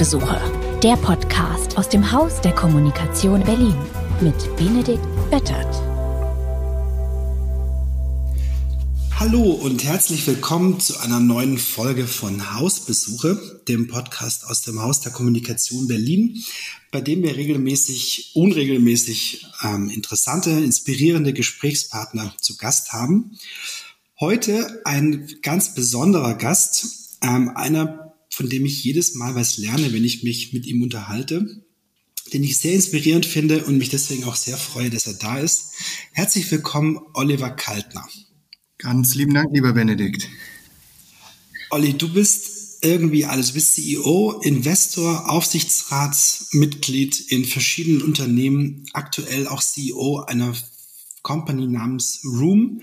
Hausbesuche, der Podcast aus dem Haus der Kommunikation Berlin mit Benedikt Böttert. Hallo und herzlich willkommen zu einer neuen Folge von Hausbesuche, dem Podcast aus dem Haus der Kommunikation Berlin, bei dem wir regelmäßig, unregelmäßig ähm, interessante, inspirierende Gesprächspartner zu Gast haben. Heute ein ganz besonderer Gast, ähm, einer von dem ich jedes Mal was lerne, wenn ich mich mit ihm unterhalte, den ich sehr inspirierend finde und mich deswegen auch sehr freue, dass er da ist. Herzlich willkommen, Oliver Kaltner. Ganz lieben Dank, lieber Benedikt. Olli, du bist irgendwie alles. Du bist CEO, Investor, Aufsichtsratsmitglied in verschiedenen Unternehmen, aktuell auch CEO einer Company namens Room.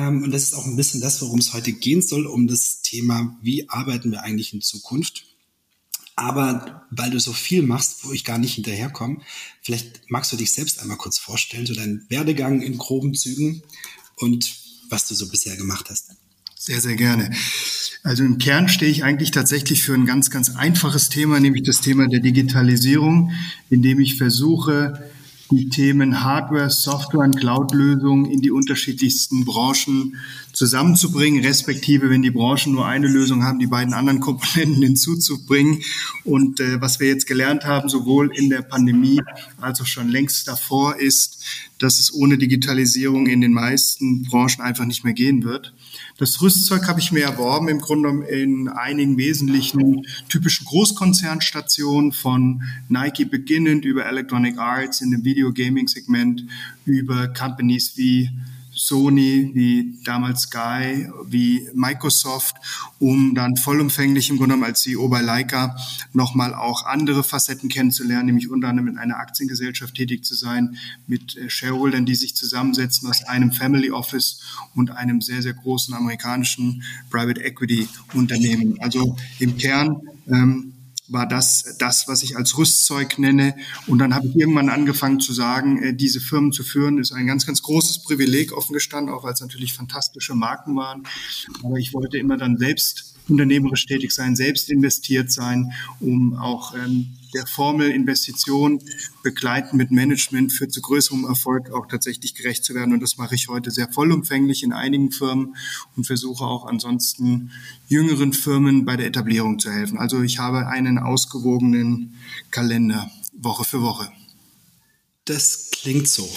Ähm, und das ist auch ein bisschen das, worum es heute gehen soll, um das Thema, wie arbeiten wir eigentlich in Zukunft. Aber weil du so viel machst, wo ich gar nicht hinterherkomme, vielleicht magst du dich selbst einmal kurz vorstellen, so deinen Werdegang in groben Zügen und was du so bisher gemacht hast. Sehr, sehr gerne. Also im Kern stehe ich eigentlich tatsächlich für ein ganz, ganz einfaches Thema, nämlich das Thema der Digitalisierung, indem ich versuche, die Themen Hardware, Software und Cloud-Lösungen in die unterschiedlichsten Branchen zusammenzubringen, respektive, wenn die Branchen nur eine Lösung haben, die beiden anderen Komponenten hinzuzubringen. Und äh, was wir jetzt gelernt haben, sowohl in der Pandemie als auch schon längst davor, ist, dass es ohne Digitalisierung in den meisten Branchen einfach nicht mehr gehen wird. Das Rüstzeug habe ich mir erworben, im Grunde in einigen wesentlichen typischen Großkonzernstationen von Nike beginnend über Electronic Arts in dem Video Gaming Segment, über Companies wie Sony, wie damals Sky, wie Microsoft, um dann vollumfänglich im Grunde genommen als CEO bei Leica nochmal auch andere Facetten kennenzulernen, nämlich unter anderem in einer Aktiengesellschaft tätig zu sein, mit äh, Shareholdern, die sich zusammensetzen aus einem Family Office und einem sehr, sehr großen amerikanischen Private Equity Unternehmen. Also im Kern ähm, war das das, was ich als Rüstzeug nenne. Und dann habe ich irgendwann angefangen zu sagen, äh, diese Firmen zu führen, ist ein ganz, ganz großes Privileg offen gestanden, auch weil es natürlich fantastische Marken waren. Aber ich wollte immer dann selbst unternehmerisch tätig sein, selbst investiert sein, um auch ähm, der Formel Investition begleiten mit Management für zu größerem Erfolg auch tatsächlich gerecht zu werden. Und das mache ich heute sehr vollumfänglich in einigen Firmen und versuche auch ansonsten jüngeren Firmen bei der Etablierung zu helfen. Also ich habe einen ausgewogenen Kalender Woche für Woche. Das klingt so.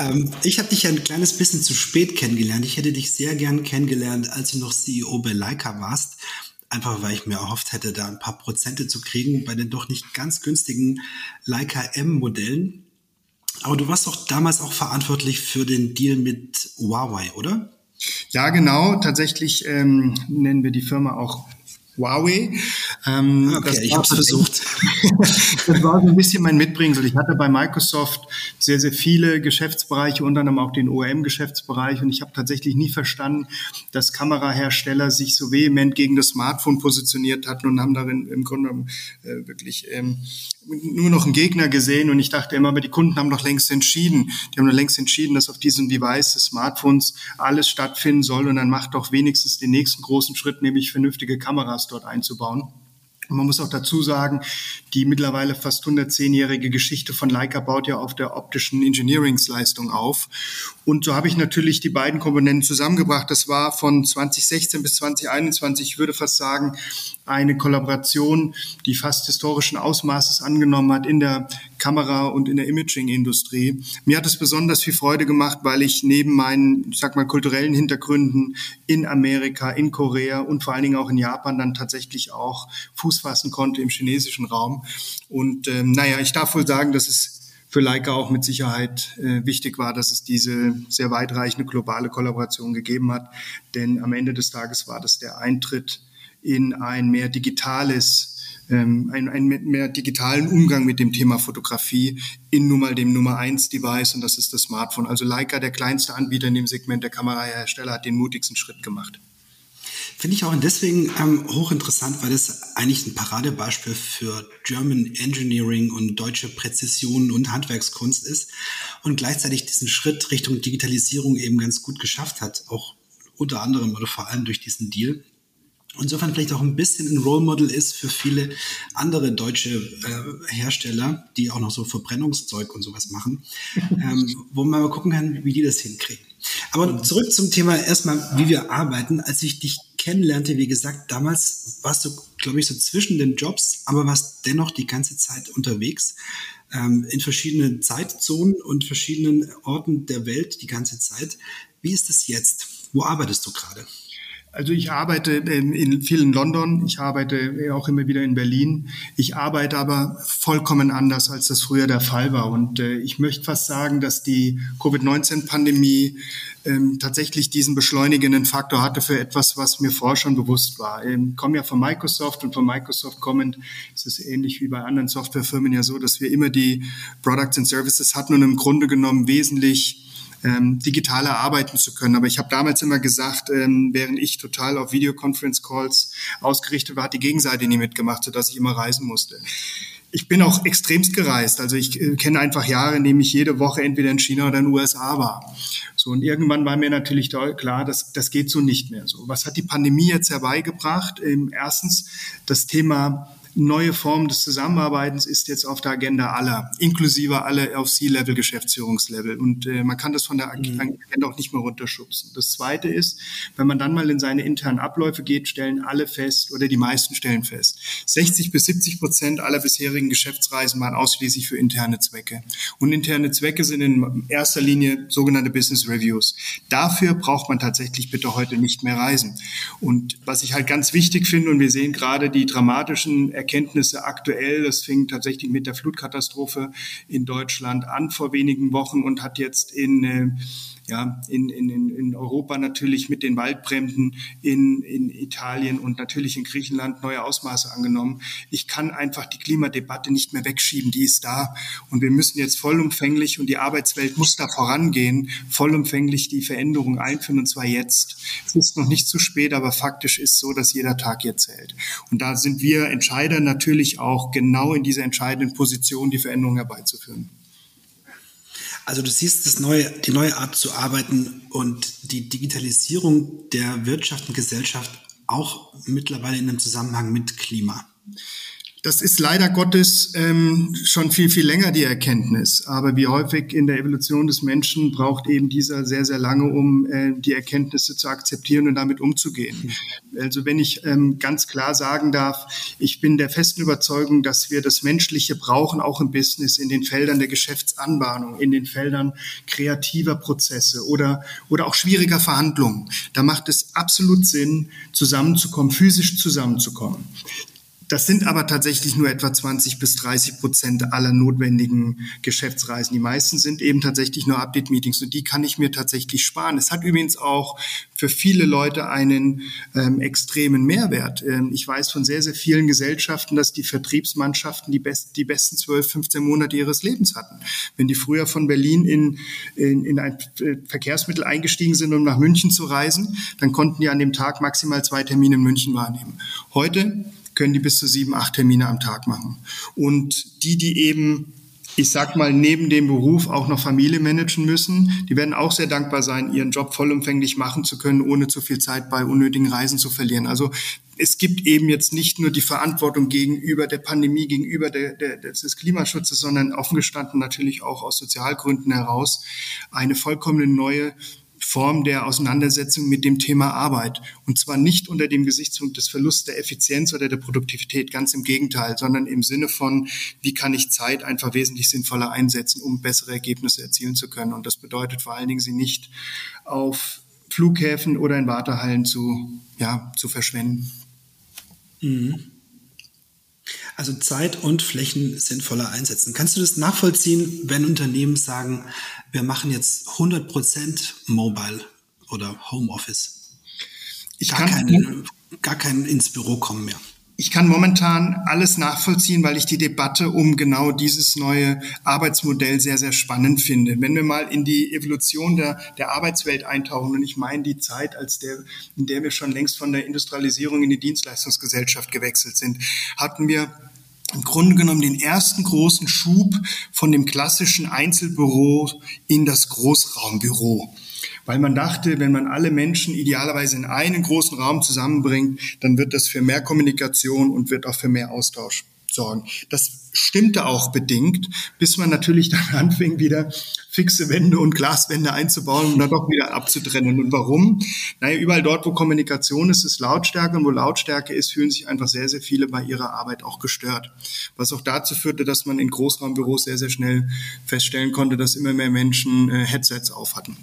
Ähm, ich habe dich ja ein kleines bisschen zu spät kennengelernt. Ich hätte dich sehr gern kennengelernt, als du noch CEO bei Leica warst. Einfach weil ich mir erhofft hätte, da ein paar Prozente zu kriegen bei den doch nicht ganz günstigen Leica M-Modellen. Aber du warst doch damals auch verantwortlich für den Deal mit Huawei, oder? Ja, genau. Tatsächlich ähm, nennen wir die Firma auch Huawei. Ähm, okay, ich habe es versucht. das war so ein bisschen mein Mitbringsel. Ich hatte bei Microsoft sehr, sehr viele Geschäftsbereiche, unter anderem auch den OEM-Geschäftsbereich. Und ich habe tatsächlich nie verstanden, dass Kamerahersteller sich so vehement gegen das Smartphone positioniert hatten und haben darin im Grunde äh, wirklich ähm, nur noch einen Gegner gesehen. Und ich dachte immer, aber die Kunden haben doch längst entschieden. Die haben doch längst entschieden, dass auf diesem Device des Smartphones alles stattfinden soll. Und dann macht doch wenigstens den nächsten großen Schritt, nämlich vernünftige Kameras dort einzubauen. Und man muss auch dazu sagen, die mittlerweile fast 110-jährige Geschichte von Leica baut ja auf der optischen Engineeringsleistung auf. Und so habe ich natürlich die beiden Komponenten zusammengebracht. Das war von 2016 bis 2021, ich würde fast sagen, eine Kollaboration, die fast historischen Ausmaßes angenommen hat in der Kamera- und in der Imaging-Industrie. Mir hat es besonders viel Freude gemacht, weil ich neben meinen, ich sag mal, kulturellen Hintergründen in Amerika, in Korea und vor allen Dingen auch in Japan dann tatsächlich auch Fuß fassen konnte im chinesischen Raum. Und ähm, naja, ich darf wohl sagen, dass es für Leica auch mit Sicherheit äh, wichtig war, dass es diese sehr weitreichende globale Kollaboration gegeben hat. Denn am Ende des Tages war das der Eintritt in ein mehr digitales ähm, einen, mehr digitalen Umgang mit dem Thema Fotografie in nun mal dem Nummer eins Device und das ist das Smartphone. Also Leica, der kleinste Anbieter in dem Segment der Kamerahersteller, hat den mutigsten Schritt gemacht. Finde ich auch deswegen ähm, hochinteressant, weil es eigentlich ein Paradebeispiel für German Engineering und deutsche Präzision und Handwerkskunst ist und gleichzeitig diesen Schritt Richtung Digitalisierung eben ganz gut geschafft hat, auch unter anderem oder vor allem durch diesen Deal. Insofern vielleicht auch ein bisschen ein Role Model ist für viele andere deutsche äh, Hersteller, die auch noch so Verbrennungszeug und sowas machen, ähm, wo man mal gucken kann, wie die das hinkriegen. Aber zurück zum Thema erstmal, wie wir arbeiten. Als ich dich kennenlernte, wie gesagt, damals warst du, glaube ich, so zwischen den Jobs, aber warst dennoch die ganze Zeit unterwegs ähm, in verschiedenen Zeitzonen und verschiedenen Orten der Welt die ganze Zeit. Wie ist es jetzt? Wo arbeitest du gerade? Also ich arbeite in vielen London, ich arbeite auch immer wieder in Berlin. Ich arbeite aber vollkommen anders, als das früher der Fall war. Und äh, ich möchte fast sagen, dass die Covid-19-Pandemie ähm, tatsächlich diesen beschleunigenden Faktor hatte für etwas, was mir vorher schon bewusst war. Ich ähm, komme ja von Microsoft und von Microsoft kommend ist es ähnlich wie bei anderen Softwarefirmen ja so, dass wir immer die Products and Services hatten und im Grunde genommen wesentlich ähm, digitaler arbeiten zu können. Aber ich habe damals immer gesagt, ähm, während ich total auf Videoconference-Calls ausgerichtet war, hat die Gegenseite nie mitgemacht, sodass ich immer reisen musste. Ich bin auch extremst gereist. Also ich äh, kenne einfach Jahre, in denen ich jede Woche entweder in China oder in den USA war. So, und irgendwann war mir natürlich klar, dass das geht so nicht mehr so. Was hat die Pandemie jetzt herbeigebracht? Ähm, erstens das Thema neue Form des Zusammenarbeitens ist jetzt auf der Agenda aller, inklusive alle auf C-Level, Geschäftsführungslevel. Und äh, man kann das von der mhm. Agenda auch nicht mehr runterschubsen. Das Zweite ist, wenn man dann mal in seine internen Abläufe geht, stellen alle fest oder die meisten stellen fest, 60 bis 70 Prozent aller bisherigen Geschäftsreisen waren ausschließlich für interne Zwecke. Und interne Zwecke sind in erster Linie sogenannte Business Reviews. Dafür braucht man tatsächlich bitte heute nicht mehr reisen. Und was ich halt ganz wichtig finde, und wir sehen gerade die dramatischen Erkenntnisse aktuell. Das fing tatsächlich mit der Flutkatastrophe in Deutschland an vor wenigen Wochen und hat jetzt in äh, ja, in, in, in Europa natürlich mit den Waldbränden, in, in Italien und natürlich in Griechenland neue Ausmaße angenommen. Ich kann einfach die Klimadebatte nicht mehr wegschieben, die ist da. Und wir müssen jetzt vollumfänglich, und die Arbeitswelt muss da vorangehen, vollumfänglich die Veränderung einführen, und zwar jetzt. Es ist noch nicht zu spät, aber faktisch ist so, dass jeder Tag jetzt zählt. Und da sind wir Entscheider natürlich auch genau in dieser entscheidenden Position, die Veränderung herbeizuführen. Also du siehst das neue, die neue Art zu arbeiten und die Digitalisierung der Wirtschaft und Gesellschaft auch mittlerweile in einem Zusammenhang mit Klima. Das ist leider Gottes ähm, schon viel, viel länger die Erkenntnis. Aber wie häufig in der Evolution des Menschen braucht eben dieser sehr, sehr lange, um äh, die Erkenntnisse zu akzeptieren und damit umzugehen. Also wenn ich ähm, ganz klar sagen darf, ich bin der festen Überzeugung, dass wir das Menschliche brauchen, auch im Business, in den Feldern der Geschäftsanbahnung, in den Feldern kreativer Prozesse oder, oder auch schwieriger Verhandlungen. Da macht es absolut Sinn, zusammenzukommen, physisch zusammenzukommen. Das sind aber tatsächlich nur etwa 20 bis 30 Prozent aller notwendigen Geschäftsreisen. Die meisten sind eben tatsächlich nur Update-Meetings und die kann ich mir tatsächlich sparen. Es hat übrigens auch für viele Leute einen ähm, extremen Mehrwert. Ähm, ich weiß von sehr, sehr vielen Gesellschaften, dass die Vertriebsmannschaften die, best, die besten 12, 15 Monate ihres Lebens hatten. Wenn die früher von Berlin in, in, in ein äh, Verkehrsmittel eingestiegen sind, um nach München zu reisen, dann konnten die an dem Tag maximal zwei Termine in München wahrnehmen. Heute können die bis zu sieben, acht Termine am Tag machen. Und die, die eben ich sag mal, neben dem Beruf auch noch Familie managen müssen. Die werden auch sehr dankbar sein, ihren Job vollumfänglich machen zu können, ohne zu viel Zeit bei unnötigen Reisen zu verlieren. Also es gibt eben jetzt nicht nur die Verantwortung gegenüber der Pandemie, gegenüber der, der, des Klimaschutzes, sondern offen gestanden natürlich auch aus Sozialgründen heraus eine vollkommen neue Form der Auseinandersetzung mit dem Thema Arbeit. Und zwar nicht unter dem Gesichtspunkt des Verlusts der Effizienz oder der Produktivität, ganz im Gegenteil, sondern im Sinne von, wie kann ich Zeit einfach wesentlich sinnvoller einsetzen, um bessere Ergebnisse erzielen zu können. Und das bedeutet vor allen Dingen, sie nicht auf Flughäfen oder in Wartehallen zu, ja, zu verschwenden. Mhm. Also Zeit und Flächen sinnvoller einsetzen. Kannst du das nachvollziehen, wenn Unternehmen sagen, wir machen jetzt 100% Mobile oder Homeoffice? Ich gar, kann, kein, gar kein ins Büro kommen mehr. Ich kann momentan alles nachvollziehen, weil ich die Debatte um genau dieses neue Arbeitsmodell sehr, sehr spannend finde. Wenn wir mal in die Evolution der, der Arbeitswelt eintauchen, und ich meine die Zeit, als der, in der wir schon längst von der Industrialisierung in die Dienstleistungsgesellschaft gewechselt sind, hatten wir im Grunde genommen den ersten großen Schub von dem klassischen Einzelbüro in das Großraumbüro. weil man dachte, wenn man alle Menschen idealerweise in einen großen Raum zusammenbringt, dann wird das für mehr Kommunikation und wird auch für mehr Austausch sorgen. Das stimmte auch bedingt, bis man natürlich dann anfing, wieder fixe Wände und Glaswände einzubauen und dann doch wieder abzutrennen. Und warum? Naja, überall dort, wo Kommunikation ist, ist Lautstärke und wo Lautstärke ist, fühlen sich einfach sehr, sehr viele bei ihrer Arbeit auch gestört. Was auch dazu führte, dass man in Großraumbüros sehr, sehr schnell feststellen konnte, dass immer mehr Menschen äh, Headsets auf hatten.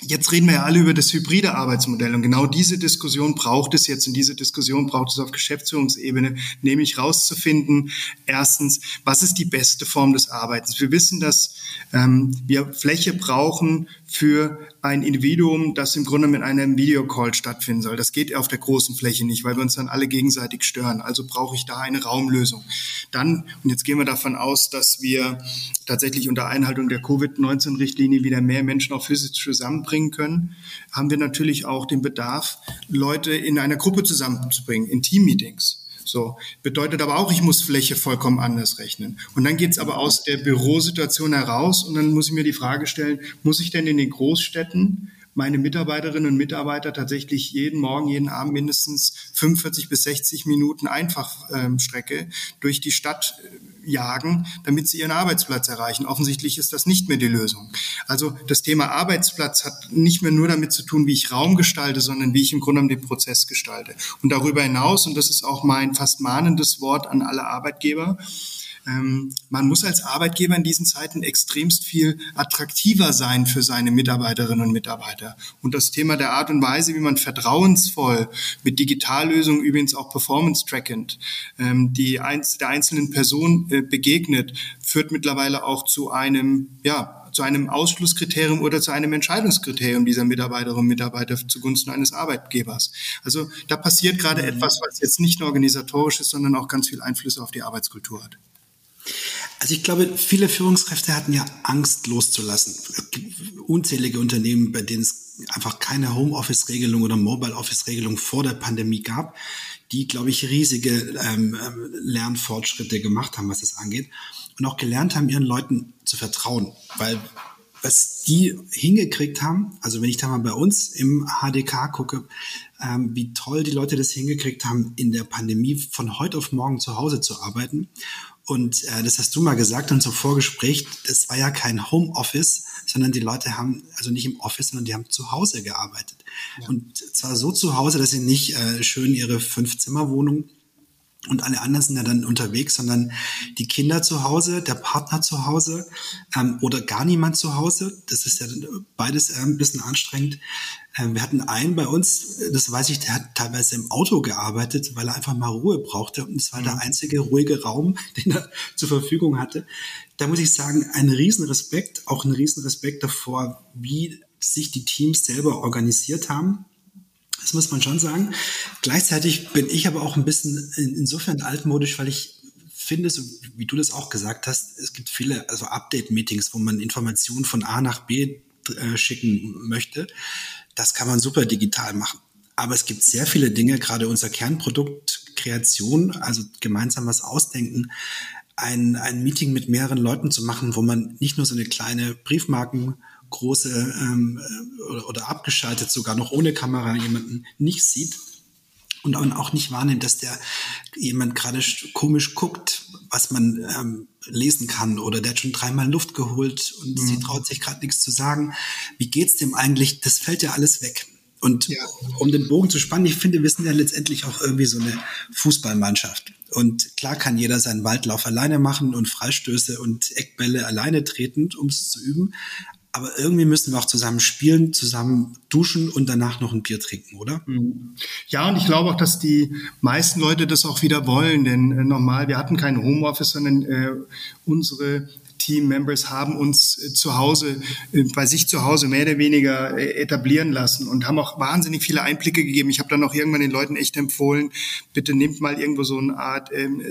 Jetzt reden wir ja alle über das hybride Arbeitsmodell und genau diese Diskussion braucht es jetzt und diese Diskussion braucht es auf Geschäftsführungsebene, nämlich rauszufinden, erstens, was ist die beste Form des Arbeitens? Wir wissen, dass ähm, wir Fläche brauchen für ein Individuum, das im Grunde mit einem Videocall stattfinden soll. Das geht auf der großen Fläche nicht, weil wir uns dann alle gegenseitig stören. Also brauche ich da eine Raumlösung. Dann, und jetzt gehen wir davon aus, dass wir tatsächlich unter Einhaltung der Covid-19-Richtlinie wieder mehr Menschen auch physisch zusammenbringen können, haben wir natürlich auch den Bedarf, Leute in einer Gruppe zusammenzubringen, in Teammeetings. So bedeutet aber auch, ich muss Fläche vollkommen anders rechnen. Und dann geht's aber aus der Bürosituation heraus und dann muss ich mir die Frage stellen, muss ich denn in den Großstädten meine Mitarbeiterinnen und Mitarbeiter tatsächlich jeden Morgen, jeden Abend mindestens 45 bis 60 Minuten Einfachstrecke durch die Stadt äh, jagen, damit sie ihren Arbeitsplatz erreichen. Offensichtlich ist das nicht mehr die Lösung. Also das Thema Arbeitsplatz hat nicht mehr nur damit zu tun, wie ich Raum gestalte, sondern wie ich im Grunde den Prozess gestalte. Und darüber hinaus, und das ist auch mein fast mahnendes Wort an alle Arbeitgeber, ähm, man muss als Arbeitgeber in diesen Zeiten extremst viel attraktiver sein für seine Mitarbeiterinnen und Mitarbeiter. Und das Thema der Art und Weise, wie man vertrauensvoll mit Digitallösungen, übrigens auch performance-trackend, ähm, die einz der einzelnen Person äh, begegnet, führt mittlerweile auch zu einem, ja, zu einem Ausschlusskriterium oder zu einem Entscheidungskriterium dieser Mitarbeiterinnen und Mitarbeiter zugunsten eines Arbeitgebers. Also da passiert gerade mhm. etwas, was jetzt nicht nur organisatorisch ist, sondern auch ganz viel Einflüsse auf die Arbeitskultur hat. Also ich glaube, viele Führungskräfte hatten ja Angst loszulassen. Unzählige Unternehmen, bei denen es einfach keine Homeoffice-Regelung oder Mobile-Office-Regelung vor der Pandemie gab, die, glaube ich, riesige ähm, ähm, Lernfortschritte gemacht haben, was das angeht. Und auch gelernt haben, ihren Leuten zu vertrauen. Weil was die hingekriegt haben, also wenn ich da mal bei uns im HDK gucke, ähm, wie toll die Leute das hingekriegt haben, in der Pandemie von heute auf morgen zu Hause zu arbeiten und äh, das hast du mal gesagt und so Vorgespräch, das war ja kein Homeoffice, sondern die Leute haben, also nicht im Office, sondern die haben zu Hause gearbeitet. Ja. Und zwar so zu Hause, dass sie nicht äh, schön ihre Fünf-Zimmer-Wohnung und alle anderen sind ja dann unterwegs, sondern die Kinder zu Hause, der Partner zu Hause ähm, oder gar niemand zu Hause. Das ist ja beides äh, ein bisschen anstrengend. Ähm, wir hatten einen bei uns, das weiß ich, der hat teilweise im Auto gearbeitet, weil er einfach mal Ruhe brauchte. Und es war mhm. der einzige ruhige Raum, den er zur Verfügung hatte. Da muss ich sagen, ein Riesenrespekt, auch ein Riesenrespekt davor, wie sich die Teams selber organisiert haben das muss man schon sagen. Gleichzeitig bin ich aber auch ein bisschen insofern altmodisch, weil ich finde, so wie du das auch gesagt hast, es gibt viele also Update-Meetings, wo man Informationen von A nach B äh, schicken möchte. Das kann man super digital machen. Aber es gibt sehr viele Dinge, gerade unser Kernprodukt Kreation, also gemeinsam was ausdenken, ein, ein Meeting mit mehreren Leuten zu machen, wo man nicht nur so eine kleine Briefmarken große ähm, oder, oder abgeschaltet sogar noch ohne Kamera jemanden nicht sieht und auch nicht wahrnimmt, dass der jemand gerade komisch guckt, was man ähm, lesen kann oder der hat schon dreimal Luft geholt und mhm. sie traut sich gerade nichts zu sagen. Wie geht's dem eigentlich? Das fällt ja alles weg. Und ja. um den Bogen zu spannen, ich finde, wir sind ja letztendlich auch irgendwie so eine Fußballmannschaft. Und klar kann jeder seinen Waldlauf alleine machen und Freistöße und Eckbälle alleine treten, um es zu üben. Aber irgendwie müssen wir auch zusammen spielen, zusammen duschen und danach noch ein Bier trinken, oder? Mhm. Ja, und ich glaube auch, dass die meisten Leute das auch wieder wollen, denn äh, normal, wir hatten kein Homeoffice, sondern äh, unsere Team-Members haben uns äh, zu Hause, äh, bei sich zu Hause mehr oder weniger äh, etablieren lassen und haben auch wahnsinnig viele Einblicke gegeben. Ich habe dann auch irgendwann den Leuten echt empfohlen, bitte nehmt mal irgendwo so eine Art ähm,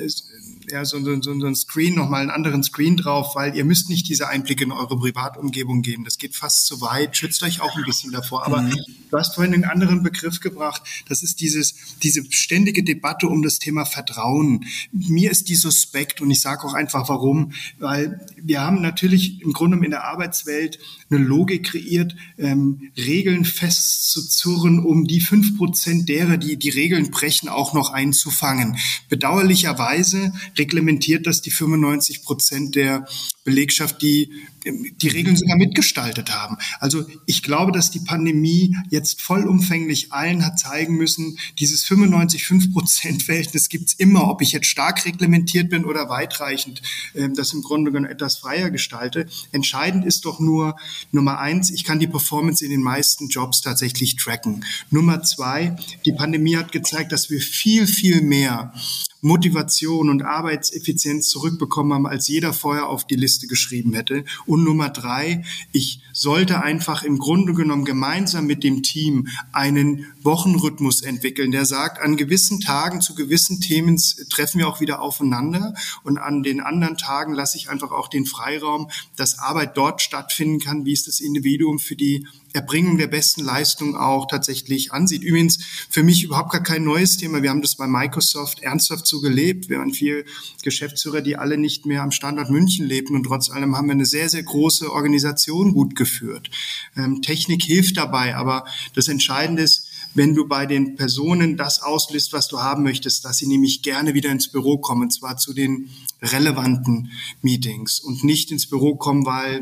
ja, so, so, so ein Screen, nochmal einen anderen Screen drauf, weil ihr müsst nicht diese Einblicke in eure Privatumgebung geben. Das geht fast zu weit. Schützt euch auch ein bisschen davor. Aber mhm. du hast vorhin einen anderen Begriff gebracht. Das ist dieses, diese ständige Debatte um das Thema Vertrauen. Mir ist die suspekt und ich sage auch einfach warum, weil wir haben natürlich im Grunde in der Arbeitswelt eine Logik kreiert, ähm, Regeln festzuzurren, um die fünf Prozent derer, die die Regeln brechen, auch noch einzufangen. Bedauerlicherweise reglementiert das die 95 Prozent der Belegschaft, die die Regeln sogar mitgestaltet haben. Also ich glaube, dass die Pandemie jetzt vollumfänglich allen hat zeigen müssen, dieses 95-5-Prozent-Verhältnis gibt's immer, ob ich jetzt stark reglementiert bin oder weitreichend äh, das im Grunde genommen etwas freier gestalte. Entscheidend ist doch nur Nummer eins, ich kann die Performance in den meisten Jobs tatsächlich tracken. Nummer zwei, die Pandemie hat gezeigt, dass wir viel, viel mehr Motivation und Arbeitseffizienz zurückbekommen haben, als jeder vorher auf die Liste geschrieben hätte. Und Nummer drei, ich sollte einfach im Grunde genommen gemeinsam mit dem Team einen Wochenrhythmus entwickeln, der sagt, an gewissen Tagen zu gewissen Themen treffen wir auch wieder aufeinander und an den anderen Tagen lasse ich einfach auch den Freiraum, dass Arbeit dort stattfinden kann, wie es das Individuum für die Erbringung der besten Leistung auch tatsächlich ansieht. Übrigens für mich überhaupt gar kein neues Thema. Wir haben das bei Microsoft ernsthaft so gelebt. Wir haben viele Geschäftsführer, die alle nicht mehr am Standort München lebten und trotz allem haben wir eine sehr, sehr große Organisation gut geführt. Ähm, Technik hilft dabei, aber das Entscheidende ist, wenn du bei den Personen das auslöst, was du haben möchtest, dass sie nämlich gerne wieder ins Büro kommen, und zwar zu den relevanten Meetings und nicht ins Büro kommen, weil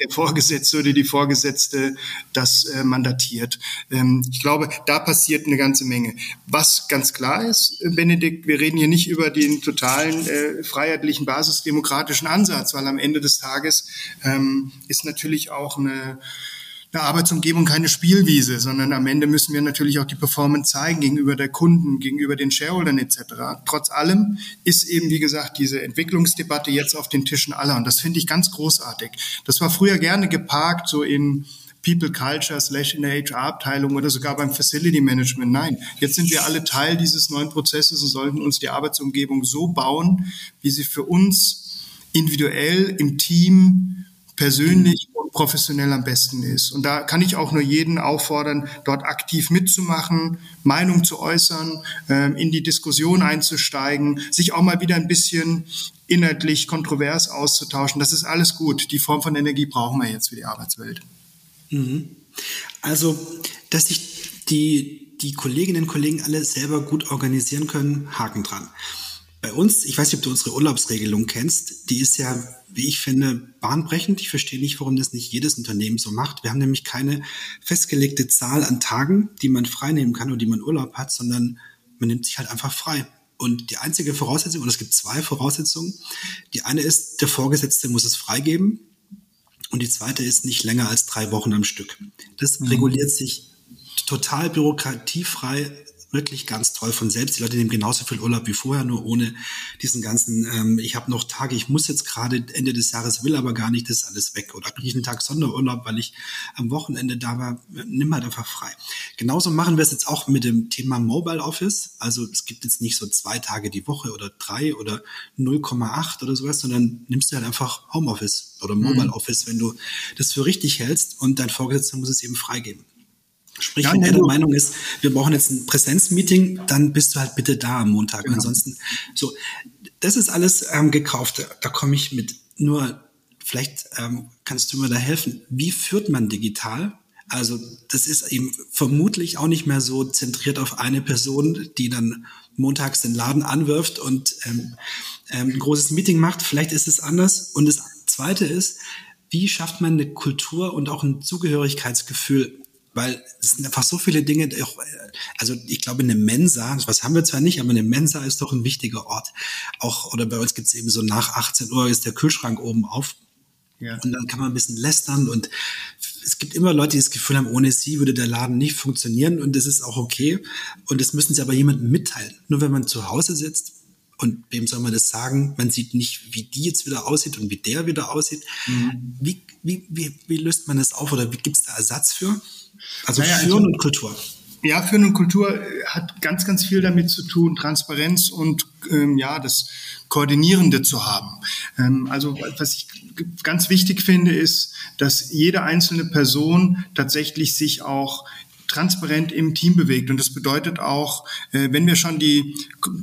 der Vorgesetzte oder die Vorgesetzte das äh, mandatiert. Ähm, ich glaube, da passiert eine ganze Menge. Was ganz klar ist, Benedikt, wir reden hier nicht über den totalen äh, freiheitlichen basisdemokratischen Ansatz, weil am Ende des Tages ähm, ist natürlich auch eine eine Arbeitsumgebung keine Spielwiese, sondern am Ende müssen wir natürlich auch die Performance zeigen gegenüber der Kunden, gegenüber den Shareholdern etc. Trotz allem ist eben, wie gesagt, diese Entwicklungsdebatte jetzt auf den Tischen aller und das finde ich ganz großartig. Das war früher gerne geparkt, so in People Culture slash in der HR-Abteilung oder sogar beim Facility Management. Nein, jetzt sind wir alle Teil dieses neuen Prozesses und sollten uns die Arbeitsumgebung so bauen, wie sie für uns individuell im Team persönlich professionell am besten ist. Und da kann ich auch nur jeden auffordern, dort aktiv mitzumachen, Meinung zu äußern, ähm, in die Diskussion einzusteigen, sich auch mal wieder ein bisschen inhaltlich kontrovers auszutauschen. Das ist alles gut. Die Form von Energie brauchen wir jetzt für die Arbeitswelt. Mhm. Also, dass sich die, die Kolleginnen und Kollegen alle selber gut organisieren können, Haken dran. Bei uns, ich weiß nicht, ob du unsere Urlaubsregelung kennst, die ist ja, wie ich finde, bahnbrechend. Ich verstehe nicht, warum das nicht jedes Unternehmen so macht. Wir haben nämlich keine festgelegte Zahl an Tagen, die man freinehmen kann oder die man Urlaub hat, sondern man nimmt sich halt einfach frei. Und die einzige Voraussetzung, und es gibt zwei Voraussetzungen, die eine ist, der Vorgesetzte muss es freigeben und die zweite ist nicht länger als drei Wochen am Stück. Das mhm. reguliert sich total bürokratiefrei wirklich ganz toll von selbst. Die Leute nehmen genauso viel Urlaub wie vorher, nur ohne diesen ganzen, ähm, ich habe noch Tage, ich muss jetzt gerade Ende des Jahres, will aber gar nicht, das ist alles weg. Oder kriege ich einen Tag Sonderurlaub, weil ich am Wochenende da war, nimm halt einfach frei. Genauso machen wir es jetzt auch mit dem Thema Mobile Office. Also es gibt jetzt nicht so zwei Tage die Woche oder drei oder 0,8 oder sowas, sondern nimmst du halt einfach Homeoffice oder Mobile mhm. Office, wenn du das für richtig hältst und dein Vorgesetzter muss es eben freigeben. Sprich, ja, wenn er der Meinung ist, wir brauchen jetzt ein Präsenzmeeting, dann bist du halt bitte da am Montag. Genau. Ansonsten, so, das ist alles ähm, gekauft. Da, da komme ich mit. Nur, vielleicht ähm, kannst du mir da helfen. Wie führt man digital? Also, das ist eben vermutlich auch nicht mehr so zentriert auf eine Person, die dann montags den Laden anwirft und ähm, ähm, ein großes Meeting macht. Vielleicht ist es anders. Und das Zweite ist, wie schafft man eine Kultur und auch ein Zugehörigkeitsgefühl weil es sind einfach so viele Dinge, also ich glaube, eine Mensa, was haben wir zwar nicht, aber eine Mensa ist doch ein wichtiger Ort. Auch, oder bei uns gibt es eben so nach 18 Uhr ist der Kühlschrank oben auf. Ja. Und dann kann man ein bisschen lästern und es gibt immer Leute, die das Gefühl haben, ohne sie würde der Laden nicht funktionieren und das ist auch okay. Und das müssen sie aber jemandem mitteilen. Nur wenn man zu Hause sitzt, und wem soll man das sagen? Man sieht nicht, wie die jetzt wieder aussieht und wie der wieder aussieht. Mhm. Wie, wie, wie, wie löst man das auf oder wie gibt es da Ersatz für? Also naja, Führen also, und Kultur. Ja, Führen und Kultur hat ganz, ganz viel damit zu tun, Transparenz und ähm, ja, das Koordinierende zu haben. Ähm, also was ich ganz wichtig finde, ist, dass jede einzelne Person tatsächlich sich auch transparent im Team bewegt. Und das bedeutet auch, äh, wenn wir schon die,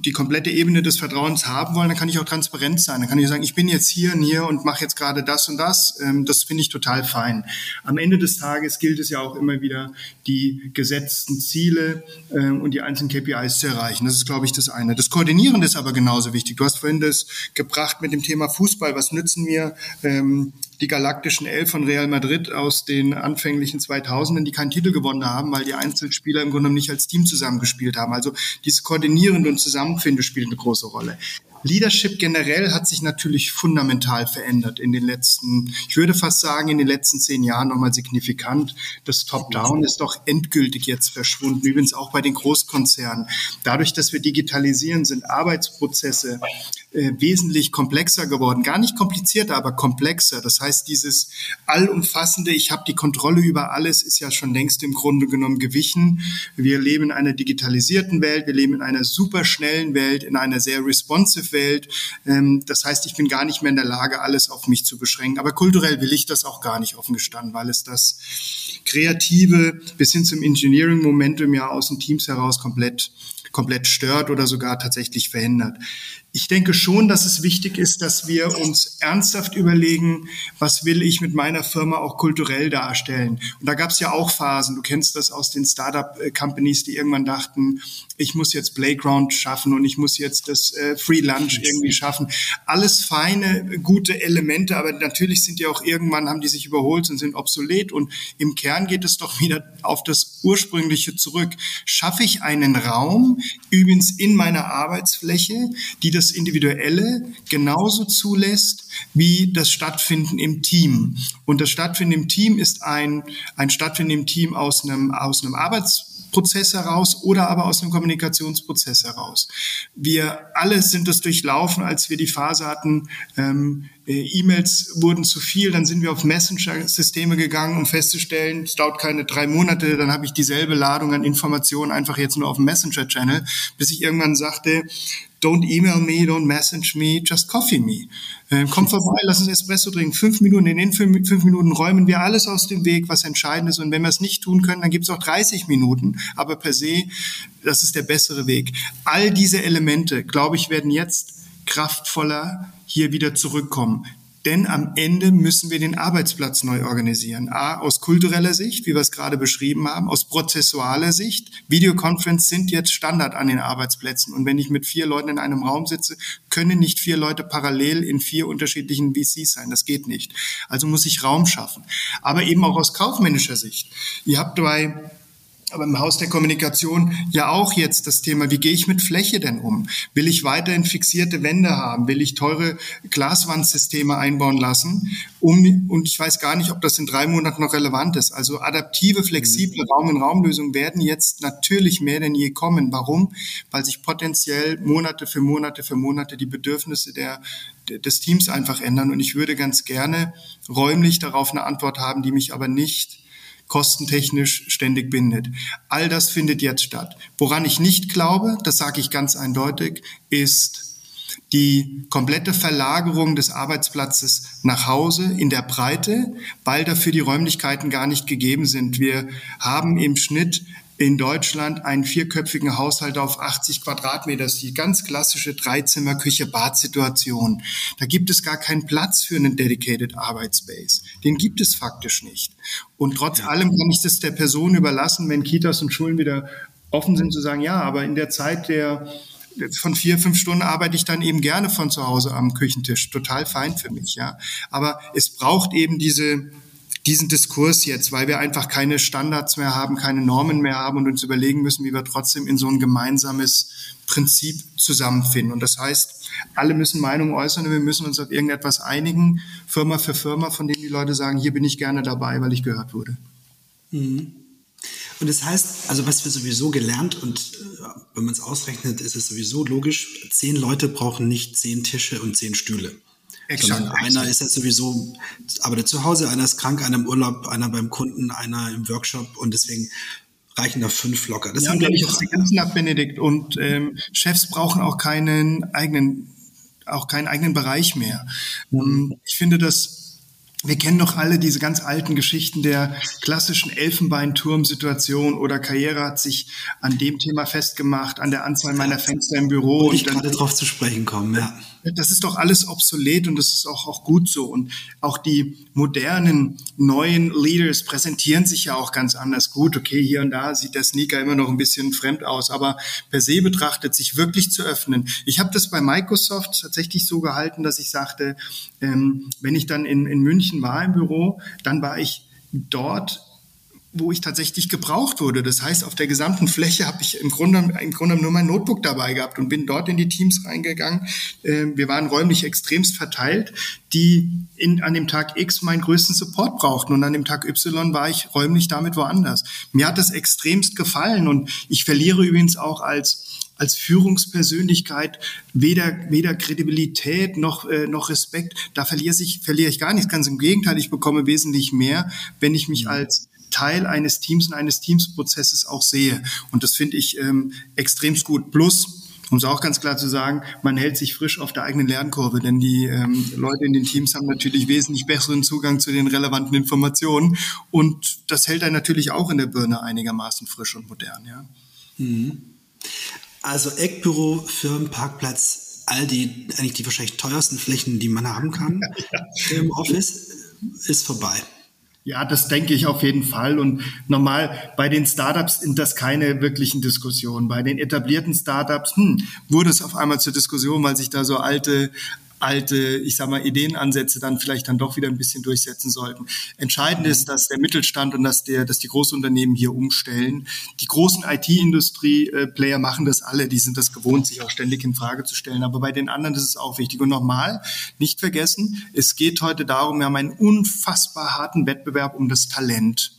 die komplette Ebene des Vertrauens haben wollen, dann kann ich auch transparent sein. Dann kann ich sagen, ich bin jetzt hier und hier und mache jetzt gerade das und das. Ähm, das finde ich total fein. Am Ende des Tages gilt es ja auch immer wieder, die gesetzten Ziele ähm, und die einzelnen KPIs zu erreichen. Das ist, glaube ich, das eine. Das Koordinieren ist aber genauso wichtig. Du hast vorhin das gebracht mit dem Thema Fußball. Was nützen mir ähm, die galaktischen Elf von Real Madrid aus den anfänglichen 2000ern, die keinen Titel gewonnen haben, weil die Einzelspieler im Grunde nicht als Team zusammengespielt haben. Also dieses Koordinierende und Zusammenfinden spielt eine große Rolle. Leadership generell hat sich natürlich fundamental verändert in den letzten, ich würde fast sagen, in den letzten zehn Jahren nochmal signifikant. Das Top-Down ist doch endgültig jetzt verschwunden, übrigens auch bei den Großkonzernen. Dadurch, dass wir digitalisieren, sind Arbeitsprozesse äh, wesentlich komplexer geworden. Gar nicht komplizierter, aber komplexer. Das heißt, dieses allumfassende, ich habe die Kontrolle über alles, ist ja schon längst im Grunde genommen gewichen. Wir leben in einer digitalisierten Welt, wir leben in einer superschnellen Welt, in einer sehr responsive Welt. Ähm, das heißt, ich bin gar nicht mehr in der Lage, alles auf mich zu beschränken. Aber kulturell will ich das auch gar nicht offen gestanden, weil es das kreative bis hin zum Engineering-Momentum ja aus den Teams heraus komplett komplett stört oder sogar tatsächlich verhindert. Ich denke schon, dass es wichtig ist, dass wir uns ernsthaft überlegen, was will ich mit meiner Firma auch kulturell darstellen. Und da gab es ja auch Phasen, du kennst das aus den Startup-Companies, die irgendwann dachten, ich muss jetzt Playground schaffen und ich muss jetzt das äh, Free Lunch irgendwie schaffen. Alles feine, gute Elemente, aber natürlich sind die auch irgendwann, haben die sich überholt und sind obsolet. Und im Kern geht es doch wieder auf das Ursprüngliche zurück. Schaffe ich einen Raum, übrigens in meiner Arbeitsfläche, die das Individuelle genauso zulässt wie das Stattfinden im Team. Und das Stattfinden im Team ist ein, ein Stattfinden im Team aus einem, aus einem Arbeits heraus oder aber aus einem Kommunikationsprozess heraus. Wir alle sind das durchlaufen, als wir die Phase hatten, ähm, äh, E-Mails wurden zu viel, dann sind wir auf Messenger-Systeme gegangen, um festzustellen, es dauert keine drei Monate, dann habe ich dieselbe Ladung an Informationen einfach jetzt nur auf dem Messenger-Channel, bis ich irgendwann sagte, don't email me, don't message me, just coffee me. Äh, komm vorbei, lass uns Espresso trinken. Fünf Minuten, in den fünf, Minuten räumen wir alles aus dem Weg, was entscheidend ist. Und wenn wir es nicht tun können, dann gibt es auch 30 Minuten. Aber per se, das ist der bessere Weg. All diese Elemente, glaube ich, werden jetzt kraftvoller hier wieder zurückkommen. Denn am Ende müssen wir den Arbeitsplatz neu organisieren. A, aus kultureller Sicht, wie wir es gerade beschrieben haben, aus prozessualer Sicht. Videoconference sind jetzt Standard an den Arbeitsplätzen. Und wenn ich mit vier Leuten in einem Raum sitze, können nicht vier Leute parallel in vier unterschiedlichen VCs sein. Das geht nicht. Also muss ich Raum schaffen. Aber eben auch aus kaufmännischer Sicht. Ihr habt bei aber im Haus der Kommunikation ja auch jetzt das Thema, wie gehe ich mit Fläche denn um? Will ich weiterhin fixierte Wände haben? Will ich teure Glaswandsysteme einbauen lassen? Um, und ich weiß gar nicht, ob das in drei Monaten noch relevant ist. Also adaptive, flexible mhm. Raum-in-Raum-Lösungen werden jetzt natürlich mehr denn je kommen. Warum? Weil sich potenziell Monate für Monate für Monate die Bedürfnisse der, des Teams einfach ändern. Und ich würde ganz gerne räumlich darauf eine Antwort haben, die mich aber nicht kostentechnisch ständig bindet. All das findet jetzt statt. Woran ich nicht glaube, das sage ich ganz eindeutig, ist die komplette Verlagerung des Arbeitsplatzes nach Hause in der Breite, weil dafür die Räumlichkeiten gar nicht gegeben sind. Wir haben im Schnitt in Deutschland einen vierköpfigen Haushalt auf 80 Quadratmeter. Das ist die ganz klassische Dreizimmer-Küche-Bad-Situation. Da gibt es gar keinen Platz für einen dedicated Arbeitsspace. Den gibt es faktisch nicht. Und trotz allem kann ich das der Person überlassen, wenn Kitas und Schulen wieder offen sind, zu sagen, ja, aber in der Zeit der von vier, fünf Stunden arbeite ich dann eben gerne von zu Hause am Küchentisch. Total fein für mich, ja. Aber es braucht eben diese, diesen Diskurs jetzt, weil wir einfach keine Standards mehr haben, keine Normen mehr haben und uns überlegen müssen, wie wir trotzdem in so ein gemeinsames Prinzip zusammenfinden. Und das heißt, alle müssen Meinungen äußern und wir müssen uns auf irgendetwas einigen, Firma für Firma, von dem die Leute sagen, hier bin ich gerne dabei, weil ich gehört wurde. Mhm. Und das heißt, also was wir sowieso gelernt und äh, wenn man es ausrechnet, ist es sowieso logisch, zehn Leute brauchen nicht zehn Tische und zehn Stühle. Exakt, Sondern einer ist ja sowieso, arbeitet zu Hause, einer ist krank, einer im Urlaub, einer beim Kunden, einer im Workshop und deswegen reichen da fünf locker. Das ja, sind, glaube ich, auch ganz nach Benedikt. Und ähm, Chefs brauchen auch keinen eigenen, auch keinen eigenen Bereich mehr. Mhm. Ich finde das wir kennen doch alle diese ganz alten Geschichten der klassischen Elfenbeinturm-Situation oder Karriere hat sich an dem Thema festgemacht, an der Anzahl meiner Fenster im Büro. Und ich gerade drauf zu sprechen kommen, ja das ist doch alles obsolet und das ist auch, auch gut so. Und auch die modernen, neuen Leaders präsentieren sich ja auch ganz anders. Gut, okay, hier und da sieht der Sneaker immer noch ein bisschen fremd aus, aber per se betrachtet, sich wirklich zu öffnen. Ich habe das bei Microsoft tatsächlich so gehalten, dass ich sagte, ähm, wenn ich dann in, in München war im Büro, dann war ich dort wo ich tatsächlich gebraucht wurde. Das heißt, auf der gesamten Fläche habe ich im Grunde, im Grunde nur mein Notebook dabei gehabt und bin dort in die Teams reingegangen. Ähm, wir waren räumlich extremst verteilt, die in, an dem Tag X meinen größten Support brauchten und an dem Tag Y war ich räumlich damit woanders. Mir hat das extremst gefallen und ich verliere übrigens auch als als Führungspersönlichkeit weder, weder Kredibilität noch, äh, noch Respekt. Da verliere ich, verliere ich gar nichts. Ganz im Gegenteil, ich bekomme wesentlich mehr, wenn ich mich als Teil eines Teams und eines Teamsprozesses auch sehe. Und das finde ich ähm, extremst gut. Plus, um es auch ganz klar zu sagen, man hält sich frisch auf der eigenen Lernkurve, denn die ähm, Leute in den Teams haben natürlich wesentlich besseren Zugang zu den relevanten Informationen und das hält einen natürlich auch in der Birne einigermaßen frisch und modern. Ja. Mhm. Also Eckbüro, Firmenparkplatz, all die eigentlich die wahrscheinlich teuersten Flächen, die man haben kann ja. im Office, ist vorbei. Ja, das denke ich auf jeden Fall. Und normal bei den Startups sind das keine wirklichen Diskussionen. Bei den etablierten Startups hm, wurde es auf einmal zur Diskussion, weil sich da so alte alte, ich sag mal, Ideenansätze dann vielleicht dann doch wieder ein bisschen durchsetzen sollten. Entscheidend ist, dass der Mittelstand und dass der, dass die Großunternehmen hier umstellen. Die großen IT-Industrie-Player machen das alle, die sind das gewohnt, sich auch ständig in Frage zu stellen. Aber bei den anderen ist es auch wichtig. Und nochmal, nicht vergessen, es geht heute darum, wir haben einen unfassbar harten Wettbewerb um das Talent.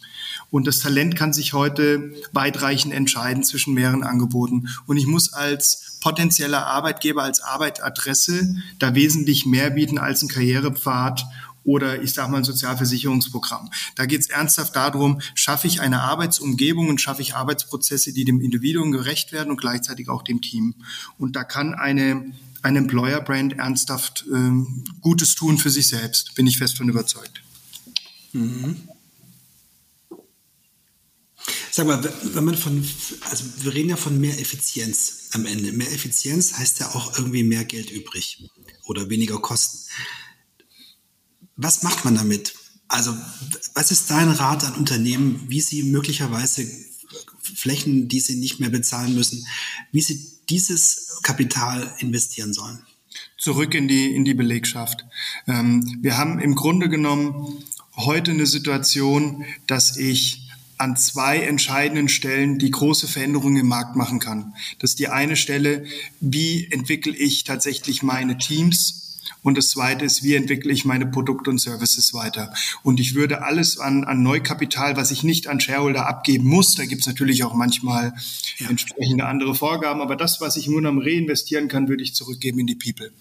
Und das Talent kann sich heute weitreichend entscheiden zwischen mehreren Angeboten. Und ich muss als potenzieller Arbeitgeber, als Arbeitadresse da wesentlich mehr bieten als ein Karrierepfad oder ich sage mal ein Sozialversicherungsprogramm. Da geht es ernsthaft darum, schaffe ich eine Arbeitsumgebung und schaffe ich Arbeitsprozesse, die dem Individuum gerecht werden und gleichzeitig auch dem Team. Und da kann eine ein Employer-Brand ernsthaft äh, Gutes tun für sich selbst, bin ich fest von überzeugt. Mhm. Sag mal, wenn man von, also wir reden ja von mehr Effizienz am Ende. Mehr Effizienz heißt ja auch irgendwie mehr Geld übrig oder weniger Kosten. Was macht man damit? Also, was ist dein Rat an Unternehmen, wie sie möglicherweise Flächen, die sie nicht mehr bezahlen müssen, wie sie dieses Kapital investieren sollen? Zurück in die, in die Belegschaft. Ähm, wir haben im Grunde genommen heute eine Situation, dass ich an zwei entscheidenden Stellen die große Veränderungen im Markt machen kann. Das ist die eine Stelle, wie entwickle ich tatsächlich meine Teams und das Zweite ist, wie entwickle ich meine Produkte und Services weiter. Und ich würde alles an, an Neukapital, was ich nicht an Shareholder abgeben muss, da gibt es natürlich auch manchmal ja. entsprechende andere Vorgaben, aber das, was ich nur noch reinvestieren kann, würde ich zurückgeben in die People.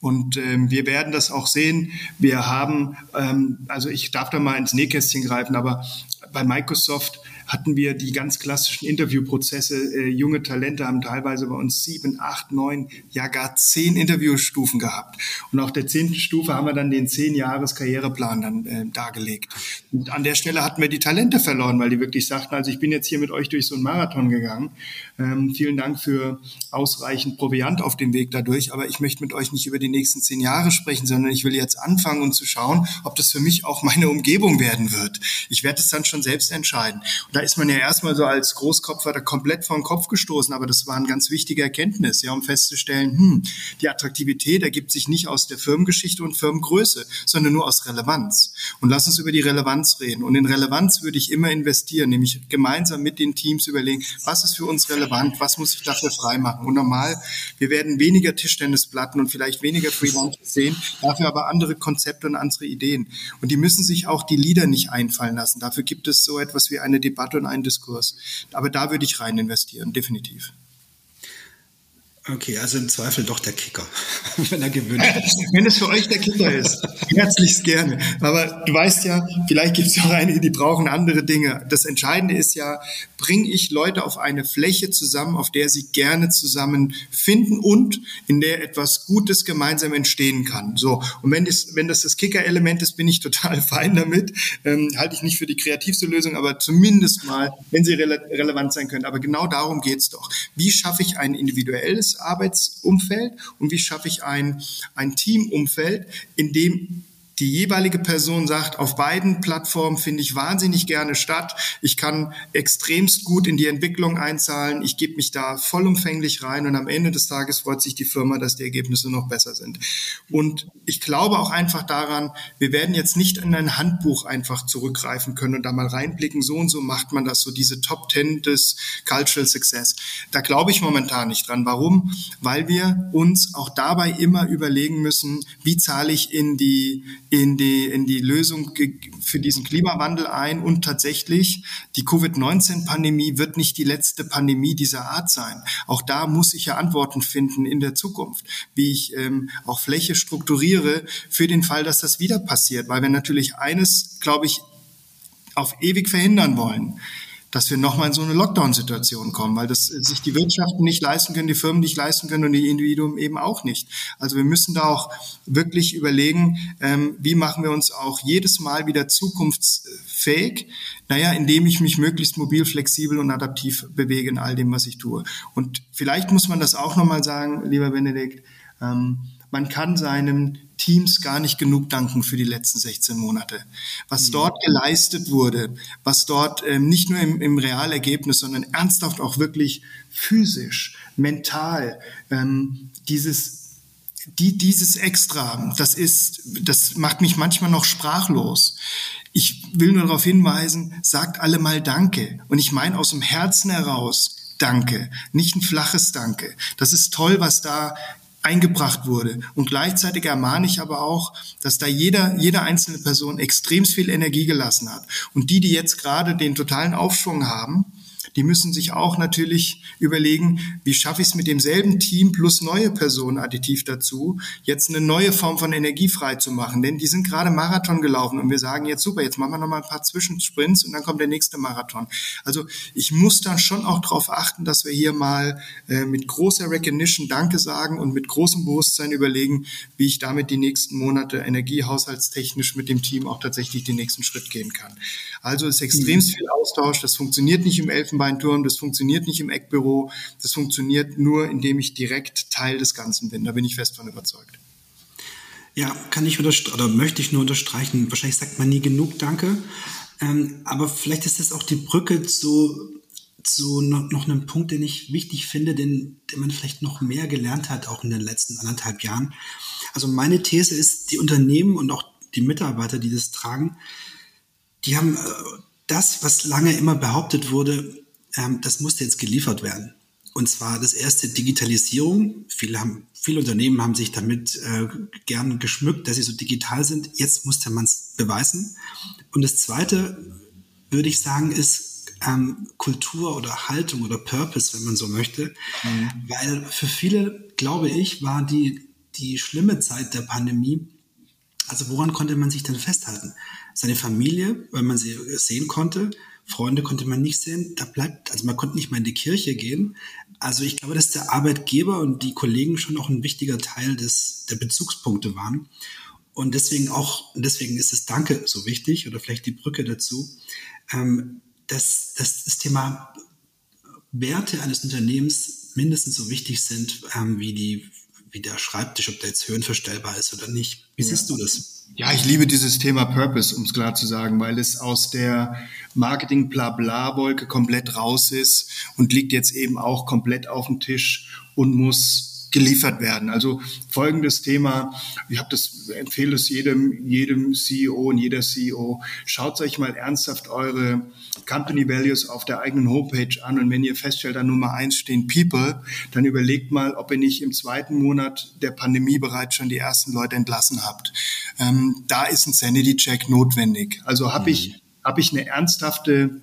Und ähm, wir werden das auch sehen. Wir haben, ähm, also ich darf da mal ins Nähkästchen greifen, aber bei Microsoft hatten wir die ganz klassischen Interviewprozesse. Äh, junge Talente haben teilweise bei uns sieben, acht, neun, ja gar zehn Interviewstufen gehabt. Und auf der zehnten Stufe haben wir dann den zehn Jahres Karriereplan dann äh, dargelegt. Und an der Stelle hatten wir die Talente verloren, weil die wirklich sagten, also ich bin jetzt hier mit euch durch so einen Marathon gegangen. Ähm, vielen Dank für ausreichend Proviant auf dem Weg dadurch, aber ich möchte mit euch nicht über die nächsten zehn Jahre sprechen, sondern ich will jetzt anfangen und um zu schauen, ob das für mich auch meine Umgebung werden wird. Ich werde es dann schon selbst entscheiden. Und da ist man ja erstmal so als Großkopfer da komplett vor den Kopf gestoßen, aber das war eine ganz wichtige Erkenntnis, ja, um festzustellen, hm, die Attraktivität ergibt sich nicht aus der Firmengeschichte und Firmengröße, sondern nur aus Relevanz. Und lass uns über die Relevanz reden. Und in Relevanz würde ich immer investieren, nämlich gemeinsam mit den Teams überlegen, was ist für uns relevant, was muss ich dafür freimachen. Und normal, wir werden weniger Tischtennisplatten und vielleicht weniger Freelancers sehen, dafür aber andere Konzepte und andere Ideen. Und die müssen sich auch die Leader nicht einfallen lassen. Dafür gibt es so etwas wie eine Debatte und einen Diskurs. Aber da würde ich rein investieren, definitiv. Okay, also im Zweifel doch der Kicker, wenn er gewinnt. wenn es für euch der Kicker ist, herzlichst gerne. Aber du weißt ja, vielleicht gibt es ja auch einige, die brauchen andere Dinge. Das Entscheidende ist ja, bringe ich Leute auf eine Fläche zusammen, auf der sie gerne zusammen finden und in der etwas Gutes gemeinsam entstehen kann. So. Und wenn das, wenn das das Kicker-Element ist, bin ich total fein damit. Ähm, halte ich nicht für die kreativste Lösung, aber zumindest mal, wenn sie rele relevant sein können. Aber genau darum geht's doch. Wie schaffe ich ein individuelles Arbeitsumfeld und wie schaffe ich ein, ein Teamumfeld, in dem die jeweilige Person sagt, auf beiden Plattformen finde ich wahnsinnig gerne statt. Ich kann extremst gut in die Entwicklung einzahlen. Ich gebe mich da vollumfänglich rein und am Ende des Tages freut sich die Firma, dass die Ergebnisse noch besser sind. Und ich glaube auch einfach daran, wir werden jetzt nicht in ein Handbuch einfach zurückgreifen können und da mal reinblicken, so und so macht man das, so diese Top Ten des Cultural Success. Da glaube ich momentan nicht dran. Warum? Weil wir uns auch dabei immer überlegen müssen, wie zahle ich in die in die, in die Lösung für diesen Klimawandel ein. Und tatsächlich, die Covid-19-Pandemie wird nicht die letzte Pandemie dieser Art sein. Auch da muss ich ja Antworten finden in der Zukunft, wie ich ähm, auch Fläche strukturiere für den Fall, dass das wieder passiert. Weil wir natürlich eines, glaube ich, auf ewig verhindern wollen dass wir nochmal in so eine Lockdown-Situation kommen, weil das sich die Wirtschaften nicht leisten können, die Firmen nicht leisten können und die Individuen eben auch nicht. Also wir müssen da auch wirklich überlegen, ähm, wie machen wir uns auch jedes Mal wieder zukunftsfähig, naja, indem ich mich möglichst mobil, flexibel und adaptiv bewege in all dem, was ich tue. Und vielleicht muss man das auch nochmal sagen, lieber Benedikt, ähm, man kann seinem Teams gar nicht genug danken für die letzten 16 Monate. Was mhm. dort geleistet wurde, was dort ähm, nicht nur im, im Realergebnis, sondern ernsthaft auch wirklich physisch, mental, ähm, dieses die, dieses Extra, das ist, das macht mich manchmal noch sprachlos. Ich will nur darauf hinweisen, sagt alle mal Danke. Und ich meine aus dem Herzen heraus Danke, nicht ein flaches Danke. Das ist toll, was da eingebracht wurde. Und gleichzeitig ermahne ich aber auch, dass da jeder, jede einzelne Person extrem viel Energie gelassen hat. Und die, die jetzt gerade den totalen Aufschwung haben, die müssen sich auch natürlich überlegen, wie schaffe ich es mit demselben Team plus neue Personen additiv dazu, jetzt eine neue Form von Energie frei zu machen. Denn die sind gerade Marathon gelaufen und wir sagen jetzt super, jetzt machen wir noch mal ein paar Zwischensprints und dann kommt der nächste Marathon. Also ich muss dann schon auch darauf achten, dass wir hier mal äh, mit großer Recognition Danke sagen und mit großem Bewusstsein überlegen, wie ich damit die nächsten Monate energiehaushaltstechnisch mit dem Team auch tatsächlich den nächsten Schritt gehen kann. Also es ist extrem mhm. viel Austausch, das funktioniert nicht im Elfenbein Elfenbeinturm, das funktioniert nicht im Eckbüro, das funktioniert nur, indem ich direkt Teil des Ganzen bin. Da bin ich fest von überzeugt. Ja, kann ich oder möchte ich nur unterstreichen. Wahrscheinlich sagt man nie genug Danke. Ähm, aber vielleicht ist das auch die Brücke zu, zu noch, noch einem Punkt, den ich wichtig finde, den, den man vielleicht noch mehr gelernt hat, auch in den letzten anderthalb Jahren. Also meine These ist, die Unternehmen und auch die Mitarbeiter, die das tragen, die haben äh, das, was lange immer behauptet wurde, ähm, das musste jetzt geliefert werden. Und zwar das erste Digitalisierung. Viele, haben, viele Unternehmen haben sich damit äh, gern geschmückt, dass sie so digital sind. Jetzt musste man es beweisen. Und das zweite, würde ich sagen, ist ähm, Kultur oder Haltung oder Purpose, wenn man so möchte. Mhm. Weil für viele, glaube ich, war die, die schlimme Zeit der Pandemie, also woran konnte man sich denn festhalten? Seine Familie, weil man sie sehen konnte, Freunde konnte man nicht sehen. Da bleibt, also man konnte nicht mal in die Kirche gehen. Also ich glaube, dass der Arbeitgeber und die Kollegen schon auch ein wichtiger Teil des, der Bezugspunkte waren. Und deswegen auch, deswegen ist das Danke so wichtig oder vielleicht die Brücke dazu, ähm, dass, dass das Thema Werte eines Unternehmens mindestens so wichtig sind ähm, wie die wie der Schreibtisch, ob der jetzt höhenverstellbar ist oder nicht. Wie siehst du das? Ja, ich liebe dieses Thema Purpose, um es klar zu sagen, weil es aus der Marketing-Blabla-Wolke komplett raus ist und liegt jetzt eben auch komplett auf dem Tisch und muss geliefert werden. Also folgendes Thema, ich habe das empfehle es jedem jedem CEO und jeder CEO, schaut euch mal ernsthaft eure Company Values auf der eigenen Homepage an und wenn ihr feststellt, an Nummer eins stehen People, dann überlegt mal, ob ihr nicht im zweiten Monat der Pandemie bereits schon die ersten Leute entlassen habt. Ähm, da ist ein Sanity Check notwendig. Also habe mhm. ich habe ich eine ernsthafte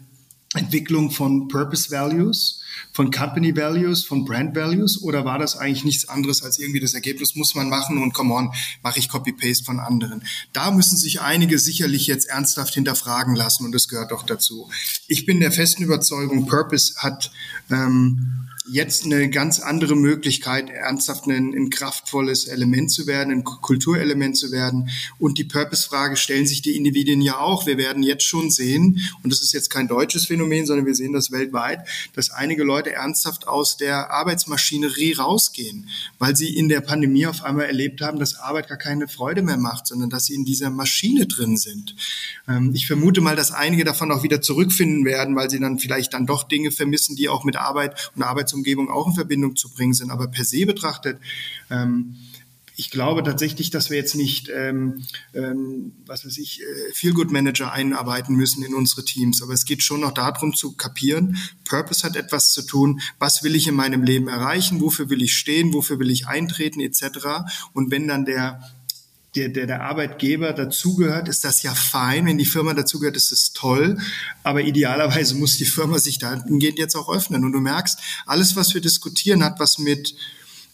Entwicklung von Purpose Values von Company Values, von Brand Values oder war das eigentlich nichts anderes als irgendwie das Ergebnis muss man machen und come on, mache ich Copy-Paste von anderen. Da müssen sich einige sicherlich jetzt ernsthaft hinterfragen lassen und das gehört doch dazu. Ich bin der festen Überzeugung, Purpose hat ähm, jetzt eine ganz andere Möglichkeit, ernsthaft ein, ein kraftvolles Element zu werden, ein Kulturelement zu werden. Und die Purpose-Frage stellen sich die Individuen ja auch. Wir werden jetzt schon sehen, und das ist jetzt kein deutsches Phänomen, sondern wir sehen das weltweit, dass einige Leute ernsthaft aus der Arbeitsmaschinerie rausgehen, weil sie in der Pandemie auf einmal erlebt haben, dass Arbeit gar keine Freude mehr macht, sondern dass sie in dieser Maschine drin sind. Ähm, ich vermute mal, dass einige davon auch wieder zurückfinden werden, weil sie dann vielleicht dann doch Dinge vermissen, die auch mit Arbeit und Arbeits Arbeitsumgebung auch in Verbindung zu bringen sind. Aber per se betrachtet, ähm, ich glaube tatsächlich, dass wir jetzt nicht, ähm, ähm, was weiß ich, äh, Feel-Good-Manager einarbeiten müssen in unsere Teams. Aber es geht schon noch darum zu kapieren, Purpose hat etwas zu tun, was will ich in meinem Leben erreichen, wofür will ich stehen, wofür will ich eintreten, etc. Und wenn dann der der, der, der Arbeitgeber dazugehört, ist das ja fein. Wenn die Firma dazugehört, ist es toll. Aber idealerweise muss die Firma sich dahingehend jetzt auch öffnen. Und du merkst, alles, was wir diskutieren, hat was mit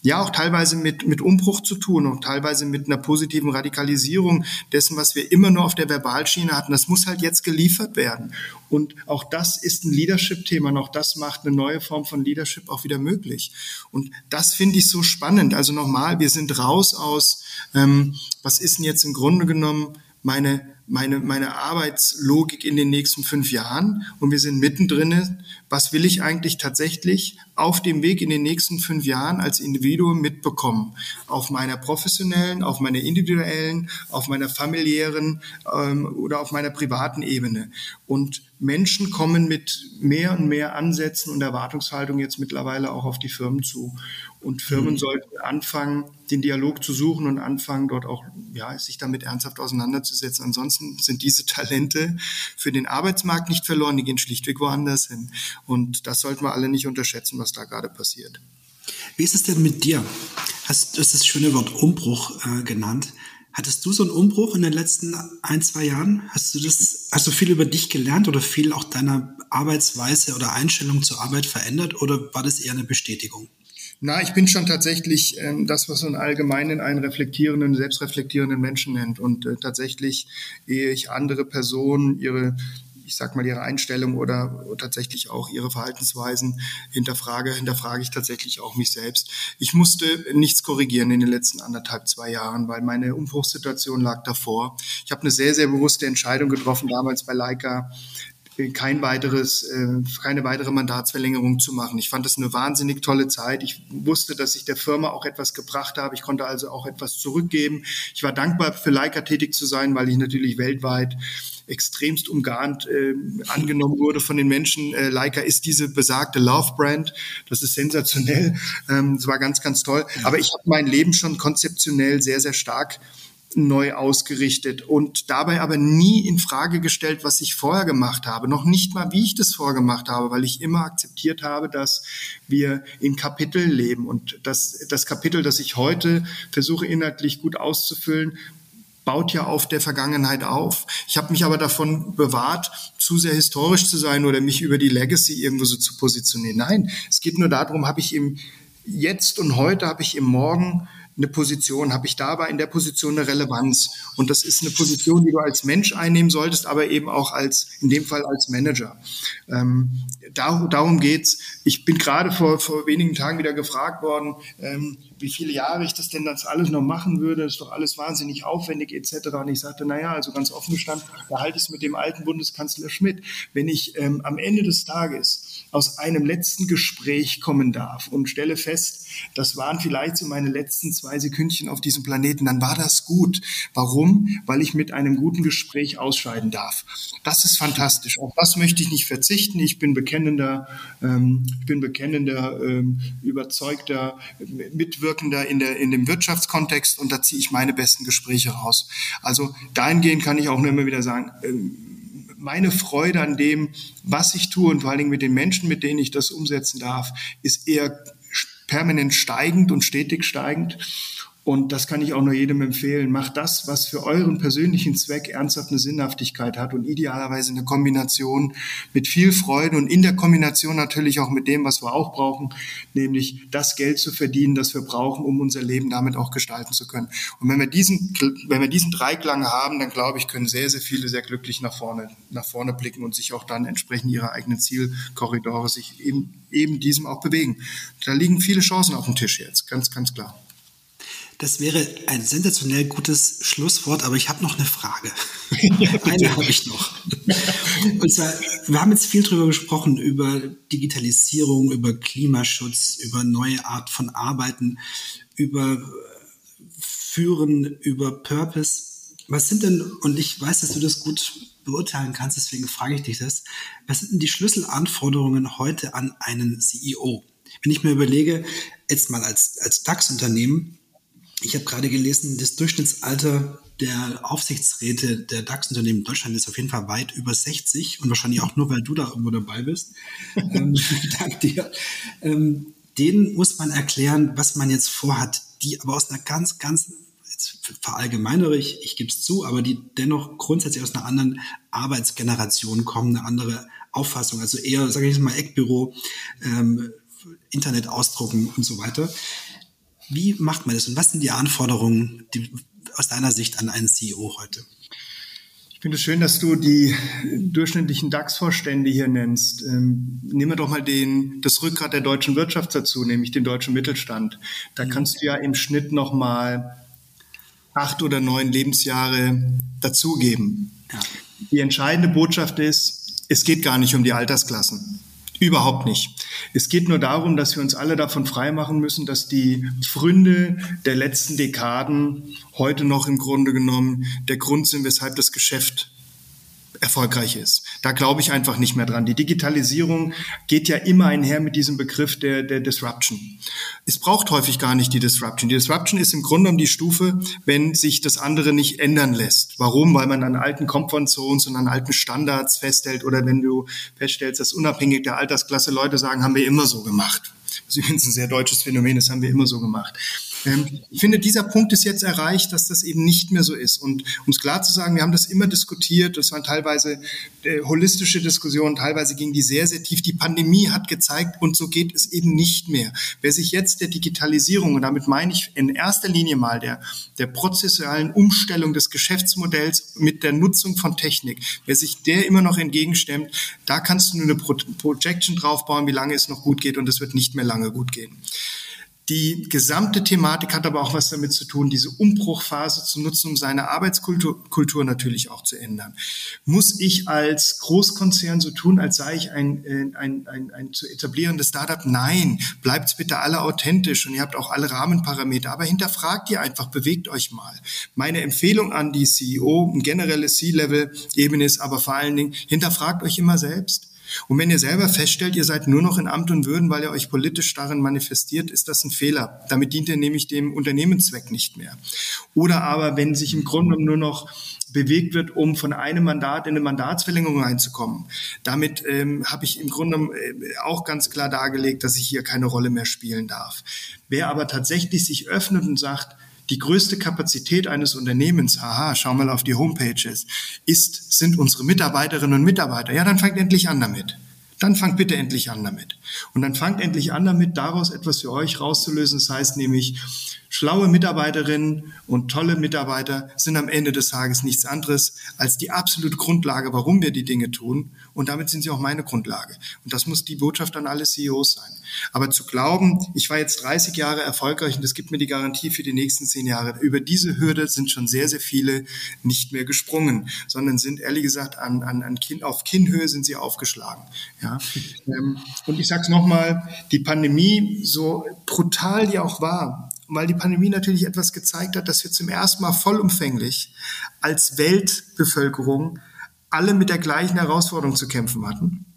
ja auch teilweise mit, mit Umbruch zu tun und teilweise mit einer positiven Radikalisierung dessen, was wir immer nur auf der Verbalschiene hatten. Das muss halt jetzt geliefert werden. Und auch das ist ein Leadership-Thema und auch das macht eine neue Form von Leadership auch wieder möglich. Und das finde ich so spannend. Also nochmal, wir sind raus aus, ähm, was ist denn jetzt im Grunde genommen meine meine, meine Arbeitslogik in den nächsten fünf Jahren und wir sind mittendrin. Was will ich eigentlich tatsächlich auf dem Weg in den nächsten fünf Jahren als Individuum mitbekommen? Auf meiner professionellen, auf meiner individuellen, auf meiner familiären ähm, oder auf meiner privaten Ebene. Und Menschen kommen mit mehr und mehr Ansätzen und Erwartungshaltung jetzt mittlerweile auch auf die Firmen zu. Und Firmen mhm. sollten anfangen, den Dialog zu suchen und anfangen, dort auch ja, sich damit ernsthaft auseinanderzusetzen. Ansonsten sind diese Talente für den Arbeitsmarkt nicht verloren, die gehen schlichtweg woanders hin. Und das sollten wir alle nicht unterschätzen, was da gerade passiert. Wie ist es denn mit dir? Hast du das schöne Wort Umbruch äh, genannt? Hattest du so einen Umbruch in den letzten ein, zwei Jahren? Hast du das, hast du viel über dich gelernt oder viel auch deiner Arbeitsweise oder Einstellung zur Arbeit verändert oder war das eher eine Bestätigung? Na, ich bin schon tatsächlich ähm, das, was man allgemein einen reflektierenden, selbstreflektierenden Menschen nennt. Und äh, tatsächlich, ehe ich andere Personen ihre ich sag mal, ihre Einstellung oder tatsächlich auch ihre Verhaltensweisen hinterfrage, hinterfrage ich tatsächlich auch mich selbst. Ich musste nichts korrigieren in den letzten anderthalb, zwei Jahren, weil meine Umbruchssituation lag davor. Ich habe eine sehr, sehr bewusste Entscheidung getroffen, damals bei Leica, kein weiteres, äh, keine weitere Mandatsverlängerung zu machen. Ich fand das eine wahnsinnig tolle Zeit. Ich wusste, dass ich der Firma auch etwas gebracht habe. Ich konnte also auch etwas zurückgeben. Ich war dankbar für Leica tätig zu sein, weil ich natürlich weltweit extremst umgarnt äh, angenommen wurde von den Menschen. Äh, Leica ist diese besagte Love-Brand. Das ist sensationell. Ähm, das war ganz, ganz toll. Aber ich habe mein Leben schon konzeptionell sehr, sehr stark neu ausgerichtet und dabei aber nie in Frage gestellt, was ich vorher gemacht habe, noch nicht mal, wie ich das vorgemacht habe, weil ich immer akzeptiert habe, dass wir in Kapiteln leben und das, das Kapitel, das ich heute versuche inhaltlich gut auszufüllen, baut ja auf der Vergangenheit auf. Ich habe mich aber davon bewahrt, zu sehr historisch zu sein oder mich über die Legacy irgendwo so zu positionieren. Nein, es geht nur darum, habe ich im Jetzt und heute, habe ich im Morgen eine Position, habe ich dabei in der Position eine Relevanz. Und das ist eine Position, die du als Mensch einnehmen solltest, aber eben auch als, in dem Fall als Manager. Ähm, da, darum geht's. Ich bin gerade vor, vor wenigen Tagen wieder gefragt worden, ähm, wie viele Jahre ich das denn das alles noch machen würde. Das ist doch alles wahnsinnig aufwendig etc. Und ich sagte, naja, also ganz offen gestanden, da halte ich es mit dem alten Bundeskanzler Schmidt. Wenn ich ähm, am Ende des Tages aus einem letzten Gespräch kommen darf und stelle fest, das waren vielleicht so meine letzten zwei Sekündchen auf diesem Planeten, dann war das gut. Warum? Weil ich mit einem guten Gespräch ausscheiden darf. Das ist fantastisch. Auf das möchte ich nicht verzichten. Ich bin bekennender, ähm, ich bin bekennender, ähm, überzeugter Mitwirkender in, der, in dem Wirtschaftskontext und da ziehe ich meine besten Gespräche raus. Also dahingehend kann ich auch nur immer wieder sagen, ähm, meine Freude an dem, was ich tue und vor allen Dingen mit den Menschen, mit denen ich das umsetzen darf, ist eher permanent steigend und stetig steigend. Und das kann ich auch nur jedem empfehlen. Macht das, was für euren persönlichen Zweck ernsthaft eine Sinnhaftigkeit hat und idealerweise eine Kombination mit viel Freude und in der Kombination natürlich auch mit dem, was wir auch brauchen, nämlich das Geld zu verdienen, das wir brauchen, um unser Leben damit auch gestalten zu können. Und wenn wir diesen, wenn wir diesen Dreiklang haben, dann glaube ich, können sehr, sehr viele sehr glücklich nach vorne, nach vorne blicken und sich auch dann entsprechend ihre eigenen Zielkorridore sich eben, eben diesem auch bewegen. Da liegen viele Chancen auf dem Tisch jetzt, ganz, ganz klar. Das wäre ein sensationell gutes Schlusswort, aber ich habe noch eine Frage. eine habe ich noch. Und zwar, wir haben jetzt viel darüber gesprochen, über Digitalisierung, über Klimaschutz, über neue Art von Arbeiten, über Führen, über Purpose. Was sind denn, und ich weiß, dass du das gut beurteilen kannst, deswegen frage ich dich das, was sind denn die Schlüsselanforderungen heute an einen CEO? Wenn ich mir überlege, jetzt mal als, als DAX-Unternehmen, ich habe gerade gelesen, das Durchschnittsalter der Aufsichtsräte der DAX-Unternehmen in Deutschland ist auf jeden Fall weit über 60 und wahrscheinlich auch nur, weil du da irgendwo dabei bist. ähm, dank dir. Ähm, denen muss man erklären, was man jetzt vorhat, die aber aus einer ganz, ganz, jetzt verallgemeinere ich, ich gebe es zu, aber die dennoch grundsätzlich aus einer anderen Arbeitsgeneration kommen, eine andere Auffassung, also eher, sage ich mal, Eckbüro, ähm, Internet ausdrucken und so weiter. Wie macht man das und was sind die Anforderungen die, aus deiner Sicht an einen CEO heute? Ich finde es schön, dass du die durchschnittlichen DAX-Vorstände hier nennst. Ähm, nehmen wir doch mal den, das Rückgrat der deutschen Wirtschaft dazu, nämlich den deutschen Mittelstand. Da mhm. kannst du ja im Schnitt noch mal acht oder neun Lebensjahre dazugeben. Ja. Die entscheidende Botschaft ist, es geht gar nicht um die Altersklassen. Überhaupt nicht. Es geht nur darum, dass wir uns alle davon freimachen müssen, dass die Fründe der letzten Dekaden heute noch im Grunde genommen der Grund sind, weshalb das Geschäft erfolgreich ist. Da glaube ich einfach nicht mehr dran. Die Digitalisierung geht ja immer einher mit diesem Begriff der, der Disruption. Es braucht häufig gar nicht die Disruption. Die Disruption ist im Grunde genommen die Stufe, wenn sich das andere nicht ändern lässt. Warum? Weil man an alten Comfort Zones und an alten Standards festhält oder wenn du feststellst, dass unabhängig der Altersklasse Leute sagen, haben wir immer so gemacht. Das ist übrigens ein sehr deutsches Phänomen, das haben wir immer so gemacht. Ähm, ich finde, dieser Punkt ist jetzt erreicht, dass das eben nicht mehr so ist. Und um es klar zu sagen, wir haben das immer diskutiert. Das waren teilweise äh, holistische Diskussionen, teilweise gingen die sehr, sehr tief. Die Pandemie hat gezeigt, und so geht es eben nicht mehr. Wer sich jetzt der Digitalisierung, und damit meine ich in erster Linie mal der, der prozessualen Umstellung des Geschäftsmodells mit der Nutzung von Technik, wer sich der immer noch entgegenstemmt, da kannst du nur eine Pro Projection draufbauen, wie lange es noch gut geht, und es wird nicht mehr lange gut gehen. Die gesamte Thematik hat aber auch was damit zu tun, diese Umbruchphase zu nutzen, um seine Arbeitskultur Kultur natürlich auch zu ändern. Muss ich als Großkonzern so tun, als sei ich ein, äh, ein, ein, ein zu etablierendes Startup? Nein, bleibt bitte alle authentisch und ihr habt auch alle Rahmenparameter, aber hinterfragt ihr einfach, bewegt euch mal. Meine Empfehlung an die CEO, ein generelles C-Level-Ebene ist aber vor allen Dingen, hinterfragt euch immer selbst. Und wenn ihr selber feststellt, ihr seid nur noch in Amt und Würden, weil ihr euch politisch darin manifestiert, ist das ein Fehler. Damit dient ihr nämlich dem Unternehmenszweck nicht mehr. Oder aber, wenn sich im Grunde nur noch bewegt wird, um von einem Mandat in eine Mandatsverlängerung reinzukommen. Damit ähm, habe ich im Grunde äh, auch ganz klar dargelegt, dass ich hier keine Rolle mehr spielen darf. Wer aber tatsächlich sich öffnet und sagt, die größte Kapazität eines Unternehmens, haha, schau mal auf die Homepages, ist, sind unsere Mitarbeiterinnen und Mitarbeiter. Ja, dann fangt endlich an damit. Dann fangt bitte endlich an damit. Und dann fangt endlich an damit, daraus etwas für euch rauszulösen. Das heißt nämlich, Schlaue Mitarbeiterinnen und tolle Mitarbeiter sind am Ende des Tages nichts anderes als die absolute Grundlage, warum wir die Dinge tun. Und damit sind sie auch meine Grundlage. Und das muss die Botschaft an alle CEOs sein. Aber zu glauben, ich war jetzt 30 Jahre erfolgreich und das gibt mir die Garantie für die nächsten zehn Jahre, über diese Hürde sind schon sehr, sehr viele nicht mehr gesprungen, sondern sind ehrlich gesagt an, an, an Kinn, auf Kinnhöhe sind sie aufgeschlagen. Ja? Ähm, und ich sage es nochmal, die Pandemie, so brutal die auch war, weil die Pandemie natürlich etwas gezeigt hat, dass wir zum ersten Mal vollumfänglich als Weltbevölkerung alle mit der gleichen Herausforderung zu kämpfen hatten.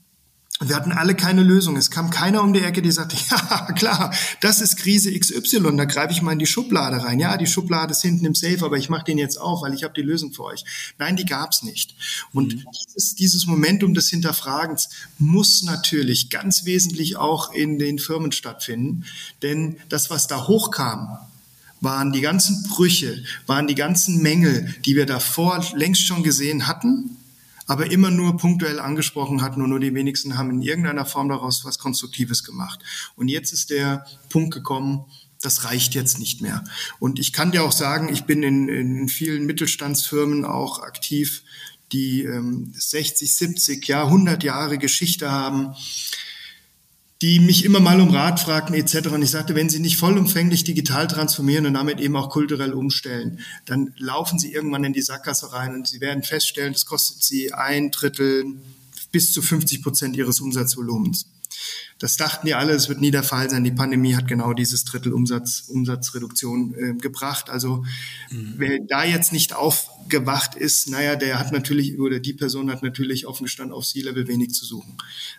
Und wir hatten alle keine Lösung. Es kam keiner um die Ecke, die sagte, ja, klar, das ist Krise XY, da greife ich mal in die Schublade rein. Ja, die Schublade ist hinten im Safe, aber ich mache den jetzt auf, weil ich habe die Lösung für euch. Nein, die gab's nicht. Und mhm. dieses, dieses Momentum des Hinterfragens muss natürlich ganz wesentlich auch in den Firmen stattfinden. Denn das, was da hochkam, waren die ganzen Brüche, waren die ganzen Mängel, die wir davor längst schon gesehen hatten, aber immer nur punktuell angesprochen hatten und nur die wenigsten haben in irgendeiner Form daraus was Konstruktives gemacht. Und jetzt ist der Punkt gekommen, das reicht jetzt nicht mehr. Und ich kann dir auch sagen, ich bin in, in vielen Mittelstandsfirmen auch aktiv, die ähm, 60, 70, ja 100 Jahre Geschichte haben die mich immer mal um Rat fragten etc. Und ich sagte, wenn Sie nicht vollumfänglich digital transformieren und damit eben auch kulturell umstellen, dann laufen Sie irgendwann in die Sackgasse rein und Sie werden feststellen, das kostet Sie ein Drittel bis zu 50 Prozent Ihres Umsatzvolumens. Das dachten die alle, es wird nie der Fall sein. Die Pandemie hat genau dieses Drittel Umsatz, Umsatzreduktion äh, gebracht. Also mhm. wer da jetzt nicht aufgewacht ist, naja, der hat natürlich, oder die Person hat natürlich offen gestanden auf C-Level wenig zu suchen.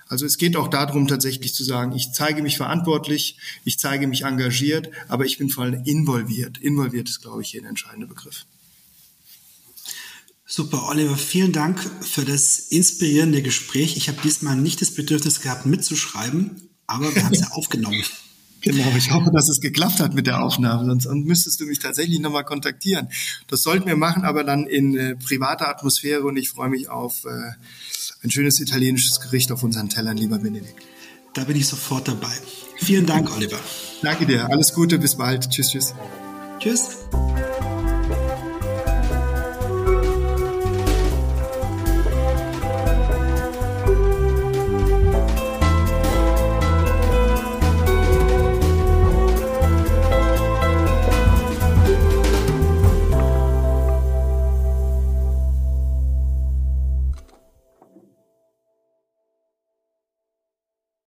Also es geht auch darum, tatsächlich zu sagen, ich zeige mich verantwortlich, ich zeige mich engagiert, aber ich bin vor allem involviert. Involviert ist, glaube ich, hier ein entscheidender Begriff. Super, Oliver, vielen Dank für das inspirierende Gespräch. Ich habe diesmal nicht das Bedürfnis gehabt, mitzuschreiben, aber wir haben es ja aufgenommen. Genau, ich hoffe, dass es geklappt hat mit der Aufnahme, sonst müsstest du mich tatsächlich nochmal kontaktieren. Das sollten wir machen, aber dann in äh, privater Atmosphäre und ich freue mich auf äh, ein schönes italienisches Gericht auf unseren Tellern, lieber Benedikt. Da bin ich sofort dabei. Vielen Dank, Oliver. Danke dir, alles Gute, bis bald. Tschüss, tschüss. Tschüss.